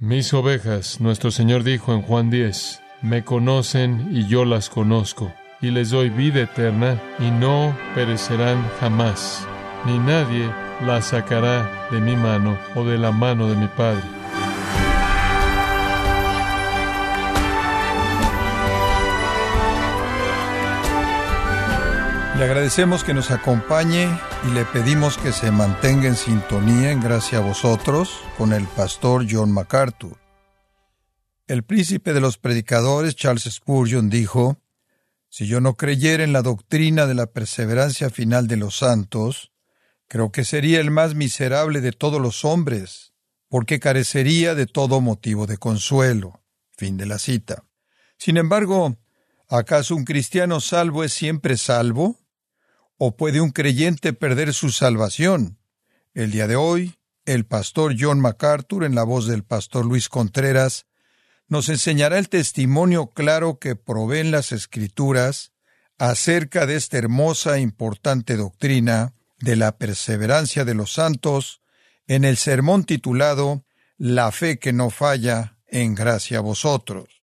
Mis ovejas, nuestro Señor dijo en Juan 10, me conocen y yo las conozco, y les doy vida eterna, y no perecerán jamás, ni nadie las sacará de mi mano o de la mano de mi Padre. Le agradecemos que nos acompañe y le pedimos que se mantenga en sintonía en gracia a vosotros con el pastor John MacArthur. El príncipe de los predicadores Charles Spurgeon dijo, Si yo no creyera en la doctrina de la perseverancia final de los santos, creo que sería el más miserable de todos los hombres, porque carecería de todo motivo de consuelo. Fin de la cita. Sin embargo, ¿acaso un cristiano salvo es siempre salvo? ¿O puede un creyente perder su salvación? El día de hoy, el pastor John MacArthur, en la voz del pastor Luis Contreras, nos enseñará el testimonio claro que proveen las Escrituras acerca de esta hermosa e importante doctrina de la perseverancia de los santos en el sermón titulado La fe que no falla en gracia a vosotros.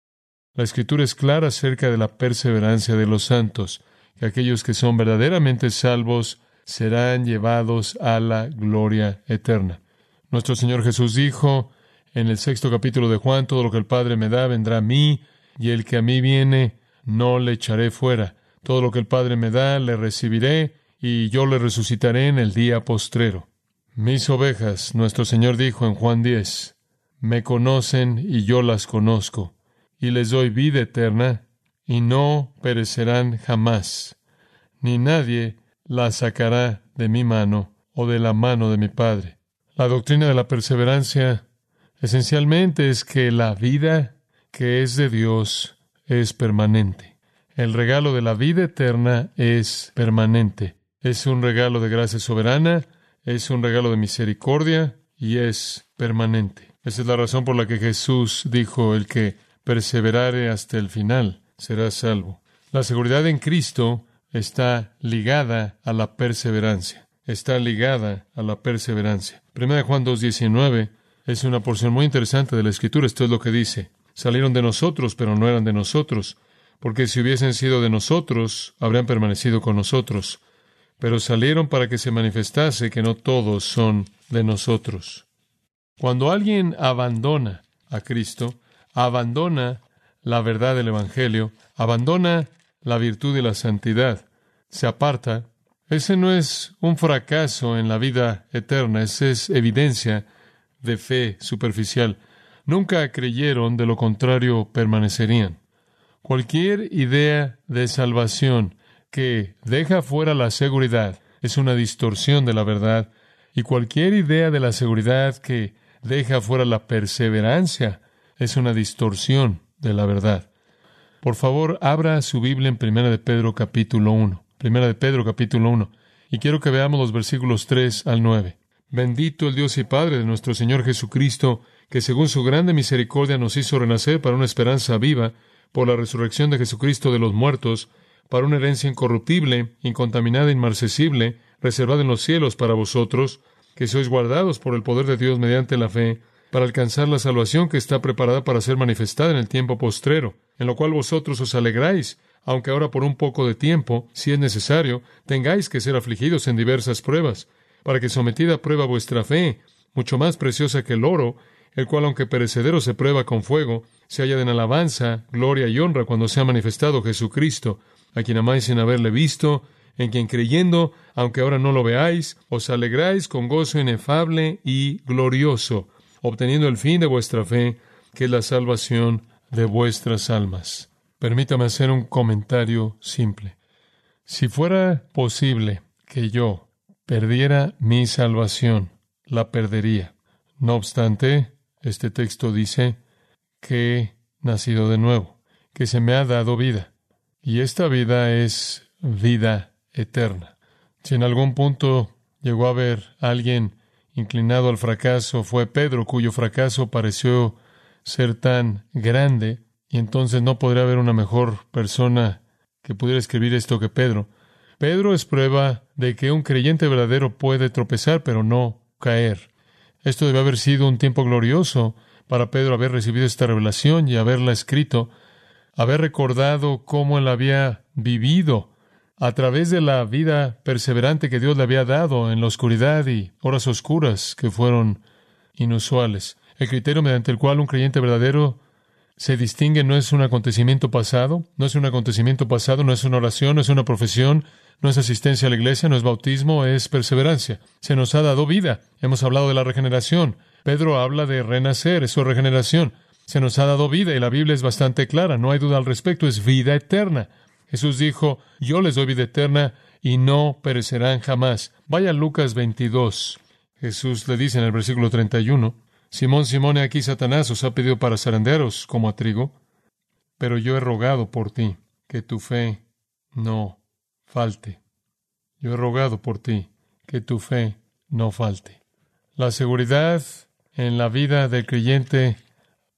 La escritura es clara acerca de la perseverancia de los santos que aquellos que son verdaderamente salvos serán llevados a la gloria eterna. Nuestro Señor Jesús dijo en el sexto capítulo de Juan, todo lo que el Padre me da vendrá a mí, y el que a mí viene no le echaré fuera. Todo lo que el Padre me da le recibiré, y yo le resucitaré en el día postrero. Mis ovejas, nuestro Señor dijo en Juan 10, me conocen y yo las conozco, y les doy vida eterna, y no perecerán jamás, ni nadie las sacará de mi mano o de la mano de mi Padre. La doctrina de la perseverancia esencialmente es que la vida que es de Dios es permanente. El regalo de la vida eterna es permanente. Es un regalo de gracia soberana, es un regalo de misericordia y es permanente. Esa es la razón por la que Jesús dijo el que perseverare hasta el final será salvo. La seguridad en Cristo está ligada a la perseverancia. Está ligada a la perseverancia. Primera de Juan 2.19 es una porción muy interesante de la Escritura. Esto es lo que dice. Salieron de nosotros, pero no eran de nosotros, porque si hubiesen sido de nosotros, habrían permanecido con nosotros. Pero salieron para que se manifestase que no todos son de nosotros. Cuando alguien abandona a Cristo, abandona la verdad del Evangelio, abandona la virtud y la santidad, se aparta, ese no es un fracaso en la vida eterna, esa es evidencia de fe superficial. Nunca creyeron, de lo contrario permanecerían. Cualquier idea de salvación que deja fuera la seguridad es una distorsión de la verdad, y cualquier idea de la seguridad que deja fuera la perseverancia es una distorsión de la verdad. Por favor, abra su Biblia en Primera de Pedro capítulo 1. Primera de Pedro capítulo 1. Y quiero que veamos los versículos 3 al 9. Bendito el Dios y Padre de nuestro Señor Jesucristo, que según su grande misericordia nos hizo renacer para una esperanza viva por la resurrección de Jesucristo de los muertos, para una herencia incorruptible, incontaminada, inmarcesible, reservada en los cielos para vosotros, que sois guardados por el poder de Dios mediante la fe, para alcanzar la salvación que está preparada para ser manifestada en el tiempo postrero, en lo cual vosotros os alegráis, aunque ahora por un poco de tiempo, si es necesario, tengáis que ser afligidos en diversas pruebas, para que sometida a prueba vuestra fe, mucho más preciosa que el oro, el cual aunque perecedero se prueba con fuego, se halla en alabanza, gloria y honra cuando sea manifestado Jesucristo, a quien amáis sin haberle visto, en quien creyendo, aunque ahora no lo veáis, os alegráis con gozo inefable y glorioso, obteniendo el fin de vuestra fe, que es la salvación de vuestras almas. Permítame hacer un comentario simple. Si fuera posible que yo perdiera mi salvación, la perdería. No obstante, este texto dice que he nacido de nuevo, que se me ha dado vida, y esta vida es vida eterna. Si en algún punto llegó a haber alguien inclinado al fracaso fue Pedro, cuyo fracaso pareció ser tan grande, y entonces no podría haber una mejor persona que pudiera escribir esto que Pedro. Pedro es prueba de que un creyente verdadero puede tropezar, pero no caer. Esto debe haber sido un tiempo glorioso para Pedro haber recibido esta revelación y haberla escrito, haber recordado cómo él había vivido a través de la vida perseverante que Dios le había dado en la oscuridad y horas oscuras que fueron inusuales. El criterio mediante el cual un creyente verdadero se distingue no es un acontecimiento pasado, no es un acontecimiento pasado, no es una oración, no es una profesión, no es asistencia a la iglesia, no es bautismo, es perseverancia. Se nos ha dado vida. Hemos hablado de la regeneración. Pedro habla de renacer, eso es regeneración. Se nos ha dado vida y la Biblia es bastante clara, no hay duda al respecto, es vida eterna. Jesús dijo, yo les doy vida eterna y no perecerán jamás. Vaya Lucas 22. Jesús le dice en el versículo 31, Simón, Simón, aquí Satanás os ha pedido para zarandearos como a trigo, pero yo he rogado por ti que tu fe no falte. Yo he rogado por ti que tu fe no falte. La seguridad en la vida del creyente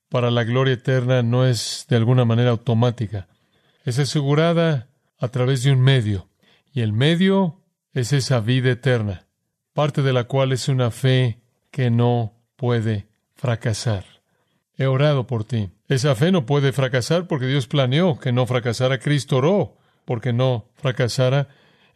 para la gloria eterna no es de alguna manera automática. Es asegurada a través de un medio, y el medio es esa vida eterna, parte de la cual es una fe que no puede fracasar. He orado por ti. Esa fe no puede fracasar porque Dios planeó que no fracasara. Cristo oró porque no fracasara.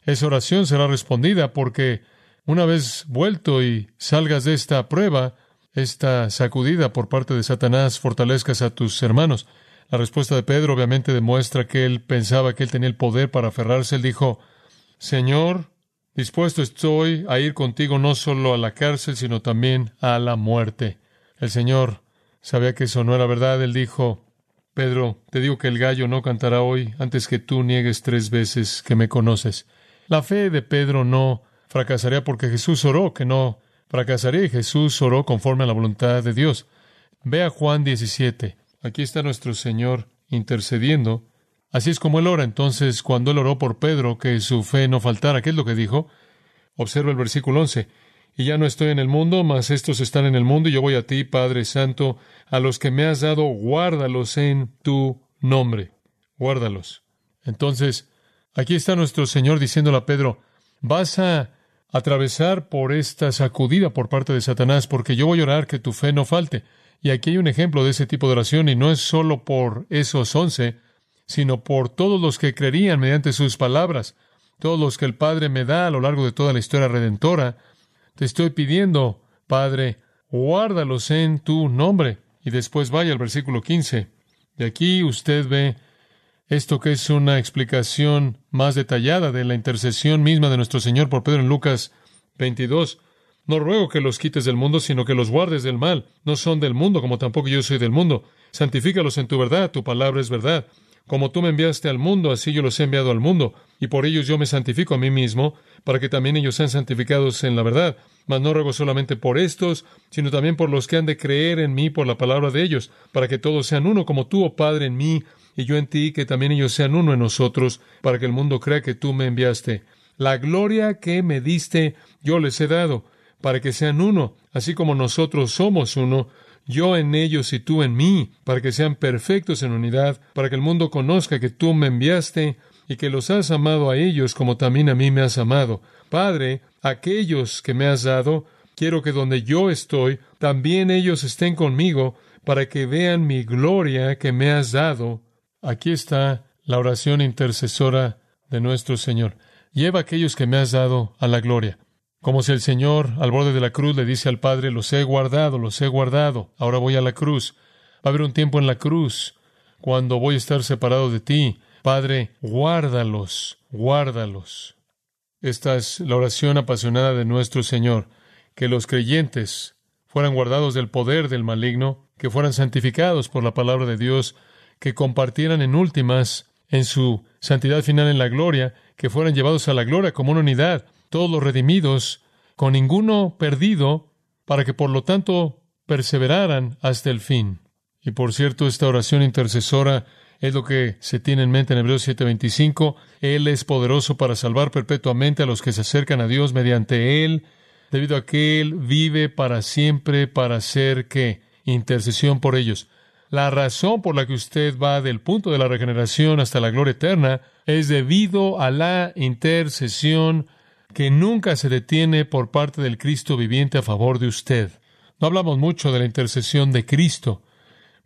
Esa oración será respondida porque una vez vuelto y salgas de esta prueba, esta sacudida por parte de Satanás, fortalezcas a tus hermanos. La respuesta de Pedro obviamente demuestra que él pensaba que él tenía el poder para aferrarse. Él dijo, Señor, dispuesto estoy a ir contigo no solo a la cárcel, sino también a la muerte. El Señor sabía que eso no era verdad. Él dijo, Pedro, te digo que el gallo no cantará hoy antes que tú niegues tres veces que me conoces. La fe de Pedro no fracasaría porque Jesús oró que no fracasaría y Jesús oró conforme a la voluntad de Dios. Ve a Juan 17. Aquí está nuestro Señor intercediendo. Así es como él ora. Entonces, cuando él oró por Pedro, que su fe no faltara, ¿qué es lo que dijo? Observa el versículo 11 y ya no estoy en el mundo, mas estos están en el mundo, y yo voy a ti, Padre Santo, a los que me has dado, guárdalos en tu nombre. Guárdalos. Entonces, aquí está nuestro Señor diciéndole a Pedro, vas a atravesar por esta sacudida por parte de Satanás, porque yo voy a orar que tu fe no falte. Y aquí hay un ejemplo de ese tipo de oración, y no es solo por esos once, sino por todos los que creerían mediante sus palabras, todos los que el Padre me da a lo largo de toda la historia redentora, te estoy pidiendo, Padre, guárdalos en tu nombre. Y después vaya al versículo 15. De aquí usted ve esto que es una explicación más detallada de la intercesión misma de nuestro Señor por Pedro en Lucas 22. No ruego que los quites del mundo, sino que los guardes del mal. No son del mundo, como tampoco yo soy del mundo. Santifícalos en tu verdad, tu palabra es verdad. Como tú me enviaste al mundo, así yo los he enviado al mundo, y por ellos yo me santifico a mí mismo, para que también ellos sean santificados en la verdad. Mas no ruego solamente por estos, sino también por los que han de creer en mí por la palabra de ellos, para que todos sean uno, como tú, oh Padre, en mí, y yo en ti, que también ellos sean uno en nosotros, para que el mundo crea que tú me enviaste. La gloria que me diste, yo les he dado, para que sean uno, así como nosotros somos uno, yo en ellos y tú en mí, para que sean perfectos en unidad, para que el mundo conozca que tú me enviaste y que los has amado a ellos como también a mí me has amado. Padre, aquellos que me has dado, quiero que donde yo estoy, también ellos estén conmigo, para que vean mi gloria que me has dado. Aquí está la oración intercesora de nuestro Señor. Lleva a aquellos que me has dado a la gloria. Como si el Señor, al borde de la cruz, le dice al Padre, los he guardado, los he guardado, ahora voy a la cruz. Va a haber un tiempo en la cruz cuando voy a estar separado de ti. Padre, guárdalos, guárdalos. Esta es la oración apasionada de nuestro Señor, que los creyentes fueran guardados del poder del maligno, que fueran santificados por la palabra de Dios, que compartieran en últimas en su santidad final en la gloria, que fueran llevados a la gloria como una unidad, todos los redimidos, con ninguno perdido, para que por lo tanto perseveraran hasta el fin. Y por cierto, esta oración intercesora es lo que se tiene en mente en Hebreos 7:25. Él es poderoso para salvar perpetuamente a los que se acercan a Dios mediante Él, debido a que Él vive para siempre para hacer que intercesión por ellos. La razón por la que usted va del punto de la regeneración hasta la gloria eterna es debido a la intercesión que nunca se detiene por parte del Cristo viviente a favor de usted. No hablamos mucho de la intercesión de Cristo,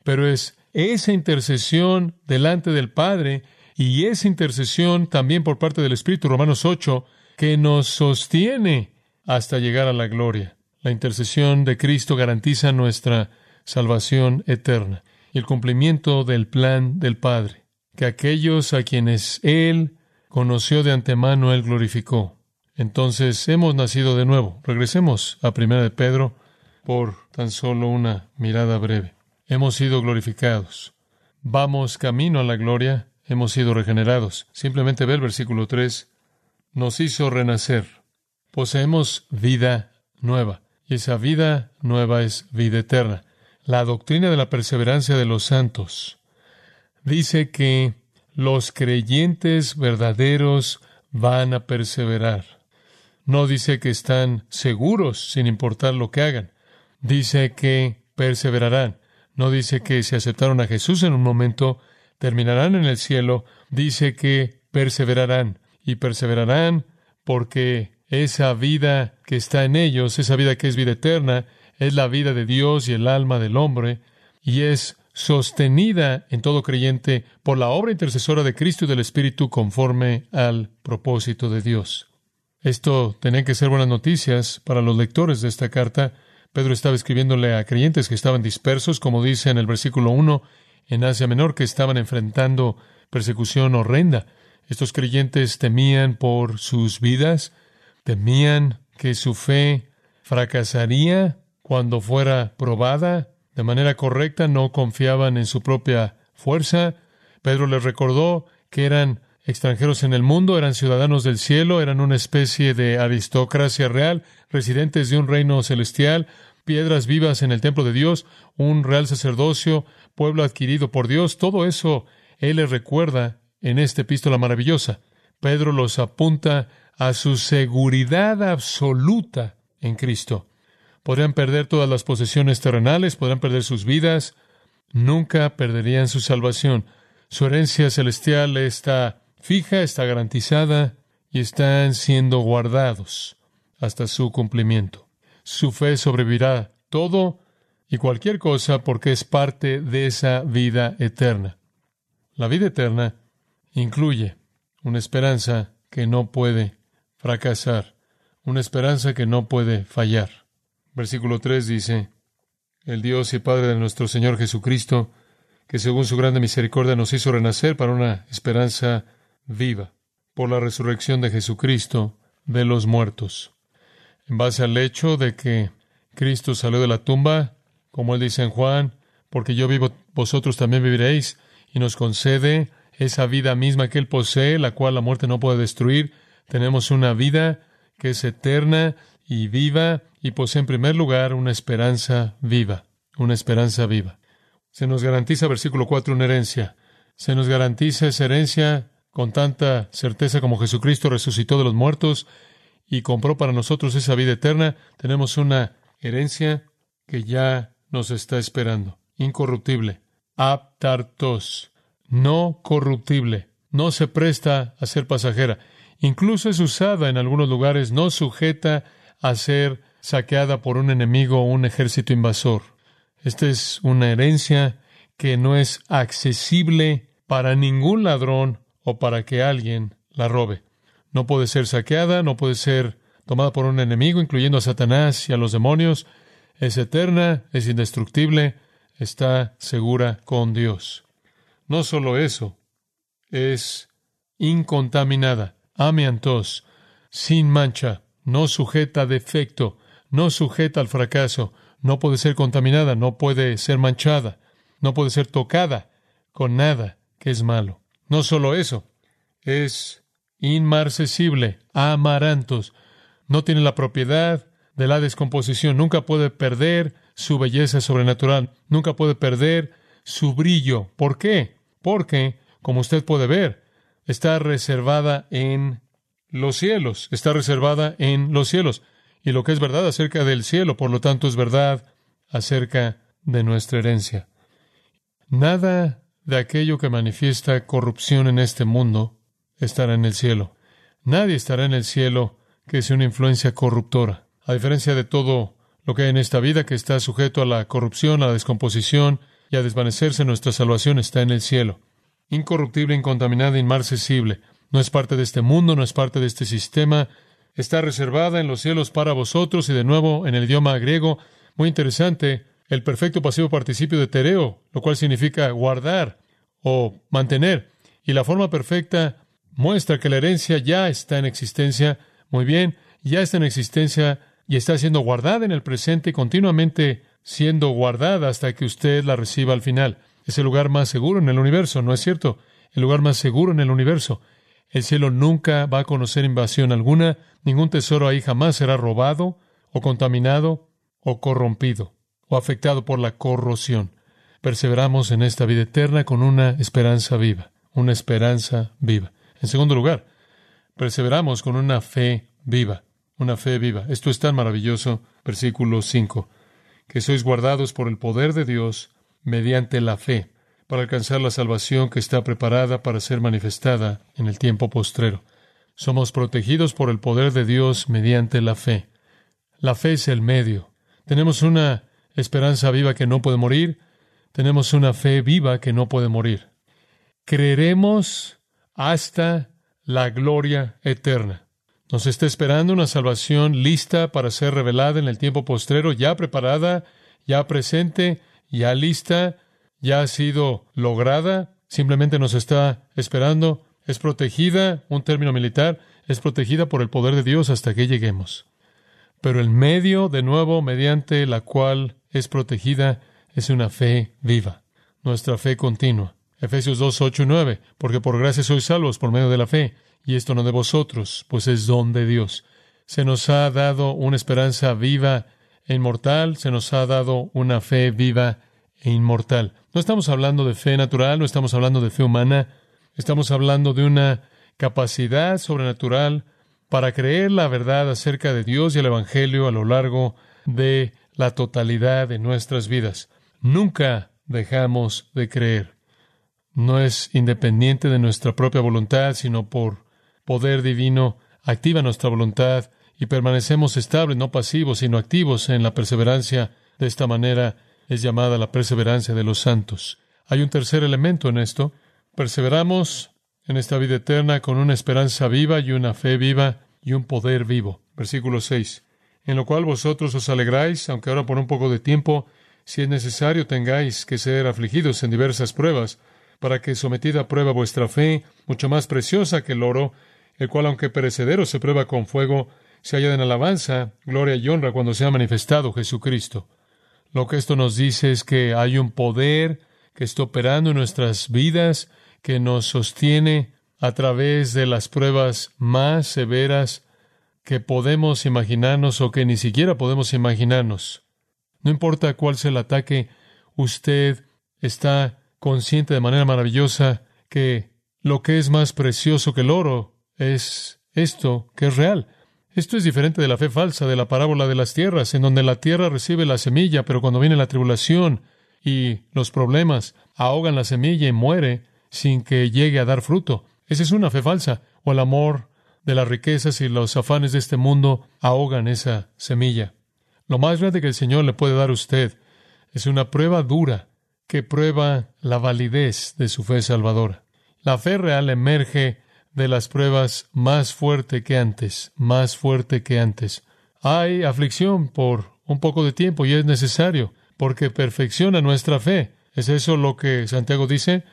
pero es esa intercesión delante del Padre y esa intercesión también por parte del Espíritu, Romanos 8, que nos sostiene hasta llegar a la gloria. La intercesión de Cristo garantiza nuestra salvación eterna y el cumplimiento del plan del Padre, que aquellos a quienes Él conoció de antemano, Él glorificó. Entonces hemos nacido de nuevo. Regresemos a Primera de Pedro por tan solo una mirada breve. Hemos sido glorificados. Vamos camino a la gloria. Hemos sido regenerados. Simplemente ve el versículo 3. Nos hizo renacer. Poseemos vida nueva. Y esa vida nueva es vida eterna. La doctrina de la perseverancia de los santos dice que los creyentes verdaderos van a perseverar. No dice que están seguros sin importar lo que hagan. Dice que perseverarán. No dice que si aceptaron a Jesús en un momento, terminarán en el cielo. Dice que perseverarán. Y perseverarán porque esa vida que está en ellos, esa vida que es vida eterna, es la vida de Dios y el alma del hombre, y es sostenida en todo creyente por la obra intercesora de Cristo y del Espíritu conforme al propósito de Dios. Esto tenía que ser buenas noticias para los lectores de esta carta. Pedro estaba escribiéndole a creyentes que estaban dispersos, como dice en el versículo 1, en Asia Menor, que estaban enfrentando persecución horrenda. Estos creyentes temían por sus vidas, temían que su fe fracasaría cuando fuera probada de manera correcta, no confiaban en su propia fuerza. Pedro les recordó que eran extranjeros en el mundo, eran ciudadanos del cielo, eran una especie de aristocracia real, residentes de un reino celestial, piedras vivas en el templo de Dios, un real sacerdocio, pueblo adquirido por Dios, todo eso Él les recuerda en esta epístola maravillosa. Pedro los apunta a su seguridad absoluta en Cristo. Podrían perder todas las posesiones terrenales, podrían perder sus vidas, nunca perderían su salvación. Su herencia celestial está fija, está garantizada y están siendo guardados hasta su cumplimiento. Su fe sobrevivirá todo y cualquier cosa porque es parte de esa vida eterna. La vida eterna incluye una esperanza que no puede fracasar, una esperanza que no puede fallar. Versículo 3 dice, el Dios y Padre de nuestro Señor Jesucristo, que según su grande misericordia nos hizo renacer para una esperanza viva por la resurrección de Jesucristo de los muertos. En base al hecho de que Cristo salió de la tumba, como él dice en Juan, porque yo vivo, vosotros también viviréis, y nos concede esa vida misma que él posee, la cual la muerte no puede destruir. Tenemos una vida que es eterna y viva y posee en primer lugar una esperanza viva, una esperanza viva. Se nos garantiza, versículo 4, una herencia. Se nos garantiza esa herencia con tanta certeza como Jesucristo resucitó de los muertos y compró para nosotros esa vida eterna, tenemos una herencia que ya nos está esperando, incorruptible, aptartos, no corruptible, no se presta a ser pasajera, incluso es usada en algunos lugares, no sujeta a ser saqueada por un enemigo o un ejército invasor. Esta es una herencia que no es accesible para ningún ladrón o para que alguien la robe. No puede ser saqueada, no puede ser tomada por un enemigo, incluyendo a Satanás y a los demonios. Es eterna, es indestructible, está segura con Dios. No solo eso, es incontaminada, amiantos, sin mancha, no sujeta a defecto, no sujeta al fracaso, no puede ser contaminada, no puede ser manchada, no puede ser tocada con nada que es malo. No solo eso, es inmarcesible, amarantos, no tiene la propiedad de la descomposición, nunca puede perder su belleza sobrenatural, nunca puede perder su brillo. ¿Por qué? Porque, como usted puede ver, está reservada en los cielos, está reservada en los cielos. Y lo que es verdad acerca del cielo, por lo tanto, es verdad acerca de nuestra herencia. Nada de aquello que manifiesta corrupción en este mundo estará en el cielo. Nadie estará en el cielo que sea una influencia corruptora. A diferencia de todo lo que hay en esta vida que está sujeto a la corrupción, a la descomposición y a desvanecerse, nuestra salvación está en el cielo. Incorruptible, incontaminada, inmarcesible. No es parte de este mundo, no es parte de este sistema. Está reservada en los cielos para vosotros y de nuevo en el idioma griego. Muy interesante, el perfecto pasivo participio de tereo, lo cual significa guardar o mantener. Y la forma perfecta muestra que la herencia ya está en existencia. Muy bien, ya está en existencia y está siendo guardada en el presente y continuamente siendo guardada hasta que usted la reciba al final. Es el lugar más seguro en el universo, ¿no es cierto? El lugar más seguro en el universo. El cielo nunca va a conocer invasión alguna, ningún tesoro ahí jamás será robado, o contaminado, o corrompido, o afectado por la corrosión. Perseveramos en esta vida eterna con una esperanza viva, una esperanza viva. En segundo lugar, perseveramos con una fe viva una fe viva. Esto es tan maravilloso. Versículo 5. Que sois guardados por el poder de Dios mediante la fe, para alcanzar la salvación que está preparada para ser manifestada en el tiempo postrero. Somos protegidos por el poder de Dios mediante la fe. La fe es el medio. Tenemos una esperanza viva que no puede morir. Tenemos una fe viva que no puede morir. Creeremos hasta la gloria eterna. Nos está esperando una salvación lista para ser revelada en el tiempo postrero, ya preparada, ya presente, ya lista, ya ha sido lograda, simplemente nos está esperando, es protegida, un término militar, es protegida por el poder de Dios hasta que lleguemos. Pero el medio, de nuevo, mediante la cual es protegida, es una fe viva, nuestra fe continua. Efesios 2, 8 y 9, porque por gracia sois salvos por medio de la fe, y esto no de vosotros, pues es don de Dios. Se nos ha dado una esperanza viva e inmortal, se nos ha dado una fe viva e inmortal. No estamos hablando de fe natural, no estamos hablando de fe humana, estamos hablando de una capacidad sobrenatural para creer la verdad acerca de Dios y el Evangelio a lo largo de la totalidad de nuestras vidas. Nunca dejamos de creer. No es independiente de nuestra propia voluntad, sino por poder divino activa nuestra voluntad y permanecemos estables, no pasivos, sino activos en la perseverancia. De esta manera es llamada la perseverancia de los santos. Hay un tercer elemento en esto. Perseveramos en esta vida eterna con una esperanza viva y una fe viva y un poder vivo. Versículo 6. En lo cual vosotros os alegráis, aunque ahora por un poco de tiempo, si es necesario, tengáis que ser afligidos en diversas pruebas, para que sometida a prueba vuestra fe, mucho más preciosa que el oro, el cual, aunque perecedero, se prueba con fuego, se halla en alabanza, gloria y honra cuando se ha manifestado Jesucristo. Lo que esto nos dice es que hay un poder que está operando en nuestras vidas, que nos sostiene a través de las pruebas más severas que podemos imaginarnos o que ni siquiera podemos imaginarnos. No importa cuál sea el ataque, usted está consciente de manera maravillosa que lo que es más precioso que el oro es esto que es real. Esto es diferente de la fe falsa, de la parábola de las tierras, en donde la tierra recibe la semilla, pero cuando viene la tribulación y los problemas, ahogan la semilla y muere sin que llegue a dar fruto. Esa es una fe falsa, o el amor de las riquezas y los afanes de este mundo ahogan esa semilla. Lo más grande que el Señor le puede dar a usted es una prueba dura que prueba la validez de su fe salvadora. La fe real emerge de las pruebas más fuerte que antes, más fuerte que antes. Hay aflicción por un poco de tiempo y es necesario, porque perfecciona nuestra fe. ¿Es eso lo que Santiago dice?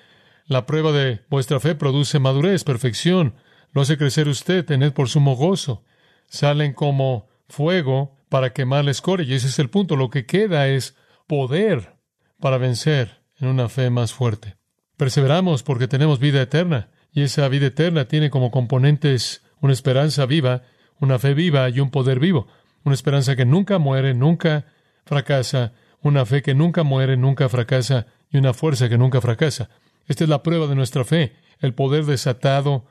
La prueba de vuestra fe produce madurez, perfección, lo hace crecer usted, tened por sumo gozo. Salen como fuego para quemar la y ese es el punto. Lo que queda es poder para vencer en una fe más fuerte. Perseveramos porque tenemos vida eterna. Y esa vida eterna tiene como componentes una esperanza viva, una fe viva y un poder vivo. Una esperanza que nunca muere, nunca fracasa, una fe que nunca muere, nunca fracasa y una fuerza que nunca fracasa. Esta es la prueba de nuestra fe, el poder desatado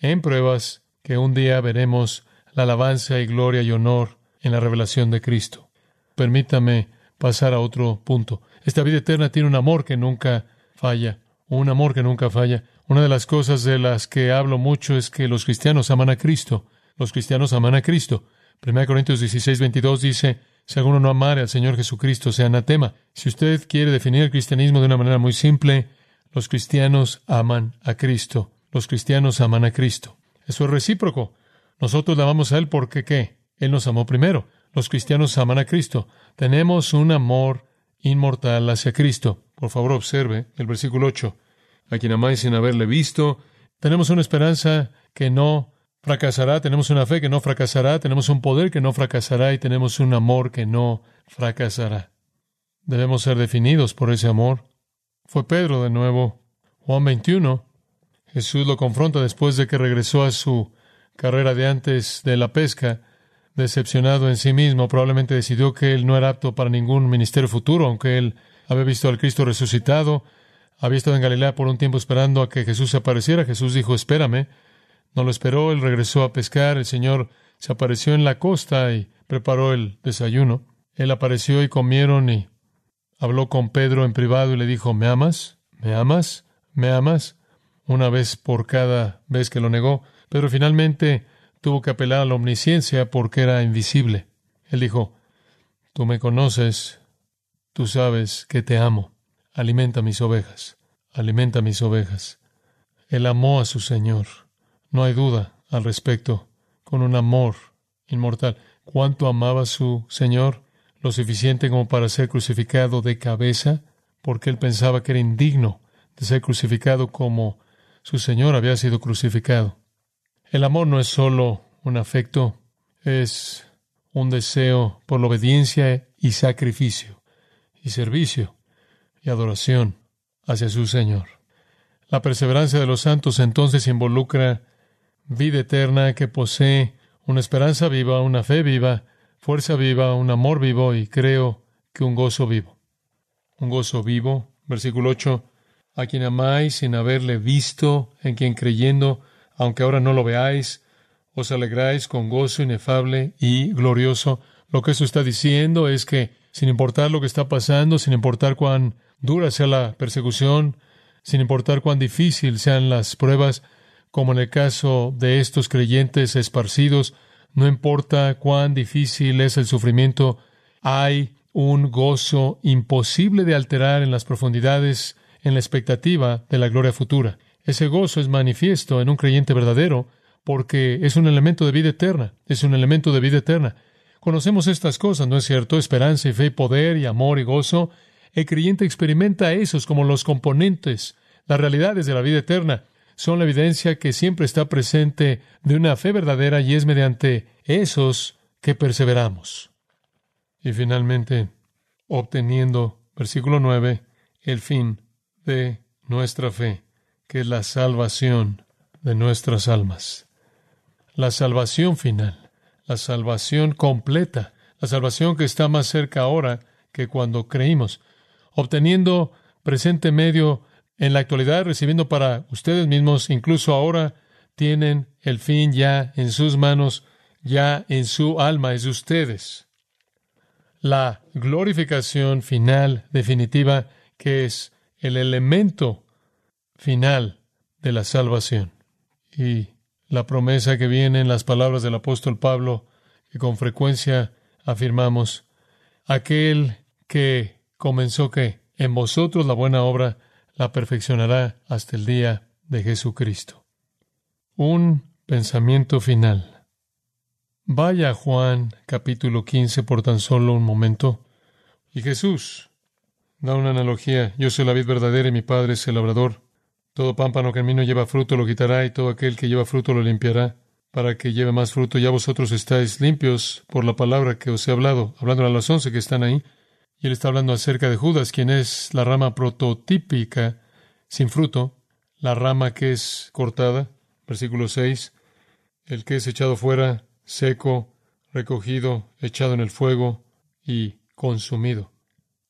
en pruebas que un día veremos la alabanza y gloria y honor en la revelación de Cristo. Permítame pasar a otro punto. Esta vida eterna tiene un amor que nunca falla, un amor que nunca falla. Una de las cosas de las que hablo mucho es que los cristianos aman a Cristo. Los cristianos aman a Cristo. 1 Corintios 16, 22 dice, Si alguno no amare al Señor Jesucristo, sea anatema. Si usted quiere definir el cristianismo de una manera muy simple, los cristianos aman a Cristo. Los cristianos aman a Cristo. Eso es recíproco. Nosotros le amamos a Él porque ¿qué? Él nos amó primero. Los cristianos aman a Cristo. Tenemos un amor inmortal hacia Cristo. Por favor, observe el versículo 8. A quien amáis sin haberle visto, tenemos una esperanza que no fracasará, tenemos una fe que no fracasará, tenemos un poder que no fracasará y tenemos un amor que no fracasará. Debemos ser definidos por ese amor. Fue Pedro de nuevo. Juan 21. Jesús lo confronta después de que regresó a su carrera de antes de la pesca decepcionado en sí mismo, probablemente decidió que él no era apto para ningún ministerio futuro, aunque él había visto al Cristo resucitado, había estado en Galilea por un tiempo esperando a que Jesús se apareciera. Jesús dijo, espérame. No lo esperó, él regresó a pescar, el Señor se apareció en la costa y preparó el desayuno. Él apareció y comieron y habló con Pedro en privado y le dijo, ¿me amas? ¿Me amas? ¿Me amas? Una vez por cada vez que lo negó. Pedro finalmente tuvo que apelar a la omnisciencia porque era invisible. Él dijo, Tú me conoces, tú sabes que te amo. Alimenta mis ovejas, alimenta mis ovejas. Él amó a su Señor. No hay duda al respecto, con un amor inmortal. ¿Cuánto amaba a su Señor? Lo suficiente como para ser crucificado de cabeza, porque él pensaba que era indigno de ser crucificado como su Señor había sido crucificado. El amor no es solo un afecto, es un deseo por la obediencia y sacrificio y servicio y adoración hacia su Señor. La perseverancia de los santos entonces involucra vida eterna que posee una esperanza viva, una fe viva, fuerza viva, un amor vivo y creo que un gozo vivo. Un gozo vivo, versículo 8, a quien amáis sin haberle visto, en quien creyendo aunque ahora no lo veáis, os alegráis con gozo inefable y glorioso. Lo que eso está diciendo es que, sin importar lo que está pasando, sin importar cuán dura sea la persecución, sin importar cuán difícil sean las pruebas, como en el caso de estos creyentes esparcidos, no importa cuán difícil es el sufrimiento, hay un gozo imposible de alterar en las profundidades, en la expectativa de la gloria futura. Ese gozo es manifiesto en un creyente verdadero porque es un elemento de vida eterna, es un elemento de vida eterna. Conocemos estas cosas, ¿no es cierto? Esperanza y fe poder y amor y gozo. El creyente experimenta esos como los componentes, las realidades de la vida eterna. Son la evidencia que siempre está presente de una fe verdadera y es mediante esos que perseveramos. Y finalmente, obteniendo, versículo 9, el fin de nuestra fe que es la salvación de nuestras almas. La salvación final, la salvación completa, la salvación que está más cerca ahora que cuando creímos, obteniendo presente medio en la actualidad, recibiendo para ustedes mismos, incluso ahora tienen el fin ya en sus manos, ya en su alma, es de ustedes. La glorificación final, definitiva, que es el elemento final de la salvación. Y la promesa que viene en las palabras del apóstol Pablo, que con frecuencia afirmamos, aquel que comenzó que en vosotros la buena obra la perfeccionará hasta el día de Jesucristo. Un pensamiento final. Vaya Juan capítulo 15 por tan solo un momento. Y Jesús da una analogía. Yo soy la vid verdadera y mi Padre es el labrador. Todo pámpano que en mí no lleva fruto lo quitará, y todo aquel que lleva fruto lo limpiará, para que lleve más fruto. Ya vosotros estáis limpios por la palabra que os he hablado, hablando a los once que están ahí. Y él está hablando acerca de Judas, quien es la rama prototípica sin fruto, la rama que es cortada, versículo 6, el que es echado fuera, seco, recogido, echado en el fuego y consumido.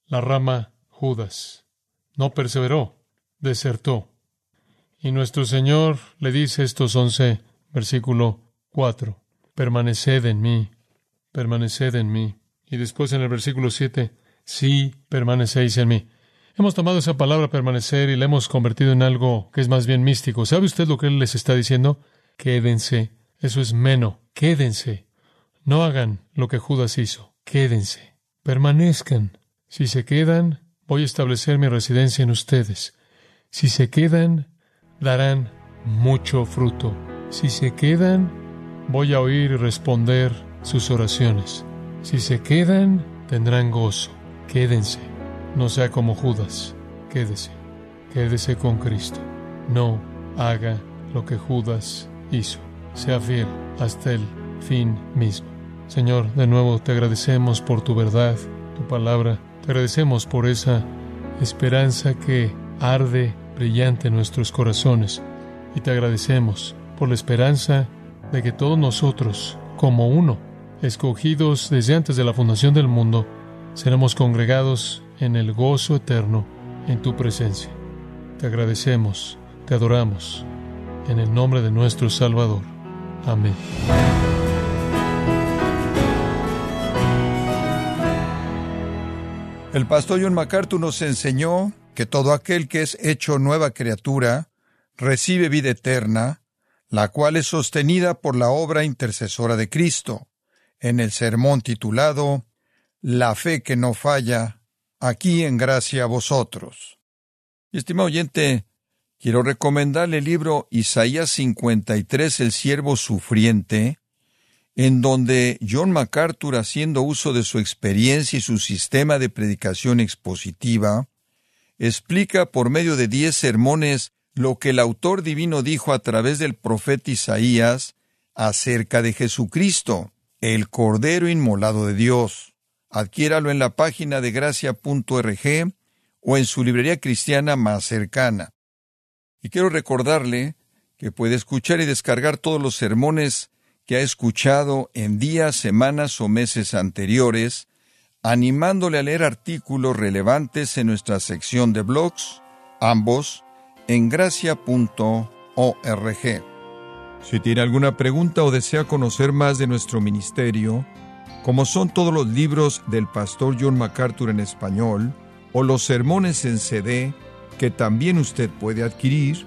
La rama Judas no perseveró, desertó. Y nuestro Señor le dice estos once, versículo 4, permaneced en mí, permaneced en mí. Y después en el versículo 7, sí permanecéis en mí. Hemos tomado esa palabra permanecer y la hemos convertido en algo que es más bien místico. ¿Sabe usted lo que Él les está diciendo? Quédense. Eso es menos. Quédense. No hagan lo que Judas hizo. quédense, permanezcan. Si se quedan, voy a establecer mi residencia en ustedes. Si se quedan, darán mucho fruto. Si se quedan, voy a oír y responder sus oraciones. Si se quedan, tendrán gozo. Quédense. No sea como Judas. Quédese. Quédese con Cristo. No haga lo que Judas hizo. Sea fiel hasta el fin mismo. Señor, de nuevo te agradecemos por tu verdad, tu palabra. Agradecemos por esa esperanza que arde brillante en nuestros corazones. Y te agradecemos por la esperanza de que todos nosotros, como uno, escogidos desde antes de la fundación del mundo, seremos congregados en el gozo eterno en tu presencia. Te agradecemos, te adoramos, en el nombre de nuestro Salvador. Amén. El pastor John MacArthur nos enseñó que todo aquel que es hecho nueva criatura recibe vida eterna, la cual es sostenida por la obra intercesora de Cristo, en el sermón titulado La fe que no falla, aquí en gracia a vosotros. estimado oyente, quiero recomendarle el libro Isaías 53, El siervo sufriente, en donde John MacArthur, haciendo uso de su experiencia y su sistema de predicación expositiva, explica por medio de diez sermones lo que el autor divino dijo a través del profeta Isaías acerca de Jesucristo, el Cordero Inmolado de Dios. Adquiéralo en la página de gracia.org o en su librería cristiana más cercana. Y quiero recordarle que puede escuchar y descargar todos los sermones que ha escuchado en días, semanas o meses anteriores, animándole a leer artículos relevantes en nuestra sección de blogs, ambos en gracia.org. Si tiene alguna pregunta o desea conocer más de nuestro ministerio, como son todos los libros del pastor John MacArthur en español, o los sermones en CD que también usted puede adquirir,